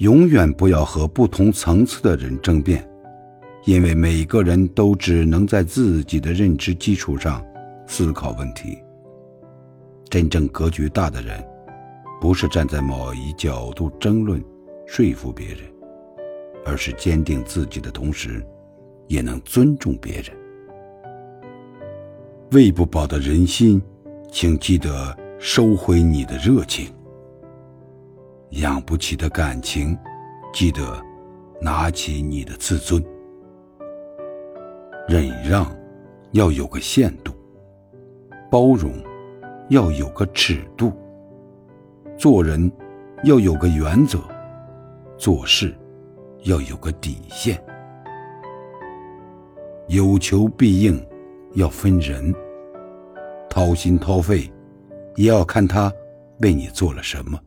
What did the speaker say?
永远不要和不同层次的人争辩，因为每个人都只能在自己的认知基础上思考问题。真正格局大的人，不是站在某一角度争论、说服别人，而是坚定自己的同时，也能尊重别人。喂不饱的人心，请记得收回你的热情；养不起的感情，记得拿起你的自尊。忍让要有个限度，包容。要有个尺度，做人要有个原则，做事要有个底线。有求必应要分人，掏心掏肺也要看他为你做了什么。